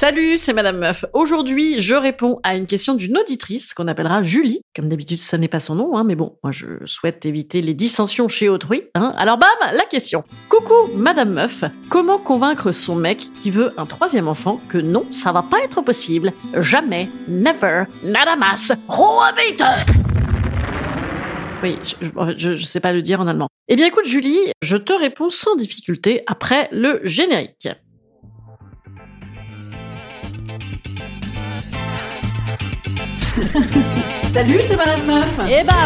Salut, c'est Madame Meuf. Aujourd'hui, je réponds à une question d'une auditrice qu'on appellera Julie. Comme d'habitude, ça n'est pas son nom, hein, mais bon, moi je souhaite éviter les dissensions chez autrui. Hein. Alors bam, la question. Coucou, Madame Meuf. Comment convaincre son mec qui veut un troisième enfant que non, ça va pas être possible? Jamais, never, nada mas, vite oui, je, je, sais pas le dire en allemand. Eh bien écoute Julie, je te réponds sans difficulté après le générique. Salut, c'est Madame Meuf. Et bam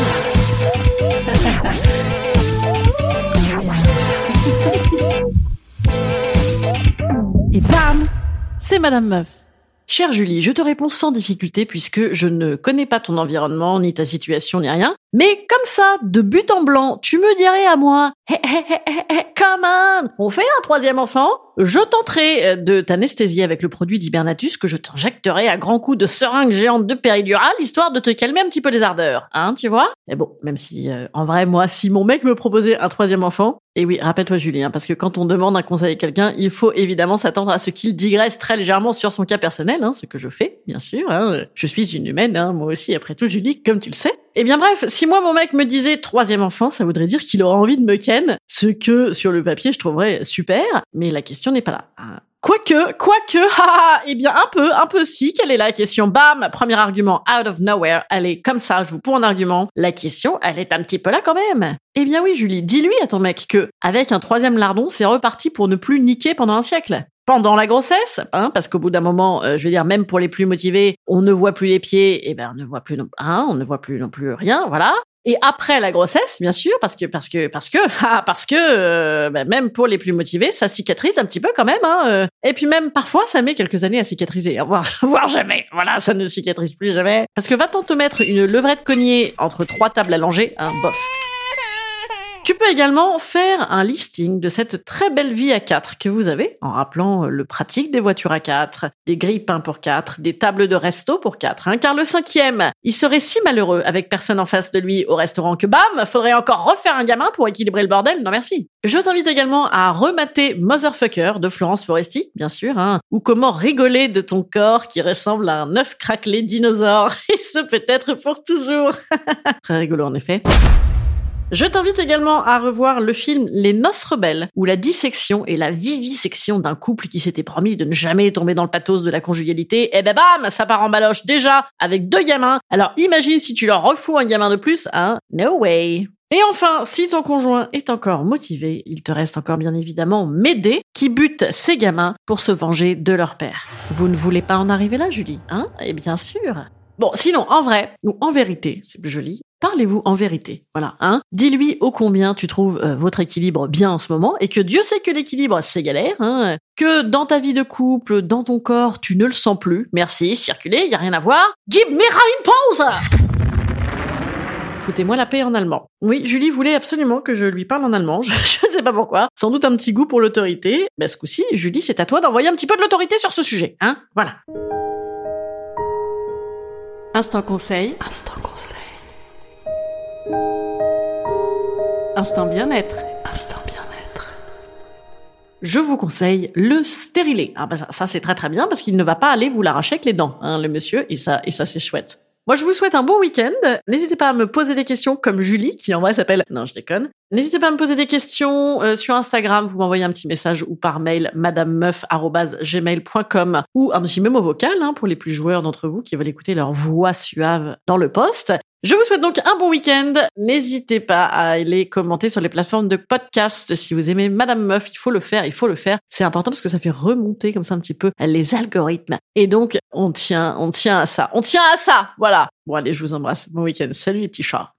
Et bam C'est Madame Meuf. Chère Julie, je te réponds sans difficulté puisque je ne connais pas ton environnement, ni ta situation, ni rien. Mais comme ça, de but en blanc, tu me dirais à moi, hey, hey, hey, come on, on fait un troisième enfant Je tenterai euh, de t'anesthésier avec le produit d'Hibernatus que je t'injecterai à grands coups de seringue géante de péridurale, histoire de te calmer un petit peu les ardeurs, hein, tu vois? Mais bon, même si, euh, en vrai, moi, si mon mec me proposait un troisième enfant, et oui, rappelle-toi Julie, hein, parce que quand on demande un conseil à quelqu'un, il faut évidemment s'attendre à ce qu'il digresse très légèrement sur son cas personnel, hein, ce que je fais, bien sûr. Hein. Je suis une humaine, hein, moi aussi, après tout, Julie, comme tu le sais. Eh bien bref, si moi mon mec me disait troisième enfant, ça voudrait dire qu'il aurait envie de me ken, ce que sur le papier je trouverais super, mais la question n'est pas là. Ah. Quoique, quoique, haha, eh bien un peu, un peu si, quelle est la question? Bam, premier argument, out of nowhere, est comme ça, je vous pour un argument. La question, elle est un petit peu là quand même. Eh bien oui, Julie, dis-lui à ton mec que, avec un troisième lardon, c'est reparti pour ne plus niquer pendant un siècle pendant la grossesse, hein, parce qu'au bout d'un moment, euh, je veux dire, même pour les plus motivés, on ne voit plus les pieds, et ben on ne voit plus, non, hein, on ne voit plus non plus rien, voilà. Et après la grossesse, bien sûr, parce que parce que parce que ah, parce que euh, ben, même pour les plus motivés, ça cicatrise un petit peu quand même. Hein, euh. Et puis même parfois, ça met quelques années à cicatriser, voire voire jamais. Voilà, ça ne cicatrise plus jamais. Parce que va-t-on te mettre une levrette cognée entre trois tables allongées, bof. Tu peux également faire un listing de cette très belle vie à 4 que vous avez, en rappelant le pratique des voitures à 4, des grippins pour 4, des tables de resto pour 4. Hein, car le cinquième, il serait si malheureux avec personne en face de lui au restaurant que bam, faudrait encore refaire un gamin pour équilibrer le bordel. Non merci. Je t'invite également à remater Motherfucker de Florence Foresti, bien sûr, hein, ou comment rigoler de ton corps qui ressemble à un œuf craquelé dinosaure, et ce peut-être pour toujours. très rigolo en effet. Je t'invite également à revoir le film Les Noces Rebelles, où la dissection et la vivisection d'un couple qui s'était promis de ne jamais tomber dans le pathos de la conjugalité, et eh ben bam, ça part en baloche déjà avec deux gamins. Alors imagine si tu leur refous un gamin de plus, hein No way. Et enfin, si ton conjoint est encore motivé, il te reste encore bien évidemment Médée qui bute ses gamins pour se venger de leur père. Vous ne voulez pas en arriver là, Julie, hein? Eh bien sûr. Bon, sinon, en vrai, ou en vérité, c'est plus joli, parlez-vous en vérité. Voilà, hein. Dis-lui ô combien tu trouves euh, votre équilibre bien en ce moment et que Dieu sait que l'équilibre, c'est galère, hein. Que dans ta vie de couple, dans ton corps, tu ne le sens plus. Merci, circulez, y a rien à voir. Give me une pause! Foutez-moi la paix en allemand. Oui, Julie voulait absolument que je lui parle en allemand. Je ne sais pas pourquoi. Sans doute un petit goût pour l'autorité. Mais ce coup-ci, Julie, c'est à toi d'envoyer un petit peu de l'autorité sur ce sujet, hein. Voilà. Instant conseil. Instant conseil. Instant bien-être. Instant bien-être. Je vous conseille le stérilet. Ah bah ça, c'est très très bien parce qu'il ne va pas aller vous l'arracher avec les dents, hein, le monsieur, et ça, et ça c'est chouette. Moi, je vous souhaite un bon week-end. N'hésitez pas à me poser des questions comme Julie, qui en vrai s'appelle... Non, je déconne. N'hésitez pas à me poser des questions euh, sur Instagram. Vous m'envoyez un petit message ou par mail madamemeuf.gmail.com ou un petit mémo vocal hein, pour les plus joueurs d'entre vous qui veulent écouter leur voix suave dans le poste. Je vous souhaite donc un bon week-end. N'hésitez pas à aller commenter sur les plateformes de podcast. Si vous aimez Madame Meuf, il faut le faire, il faut le faire. C'est important parce que ça fait remonter comme ça un petit peu les algorithmes. Et donc, on tient, on tient à ça. On tient à ça. Voilà. Bon, allez, je vous embrasse. Bon week-end. Salut les petits chats.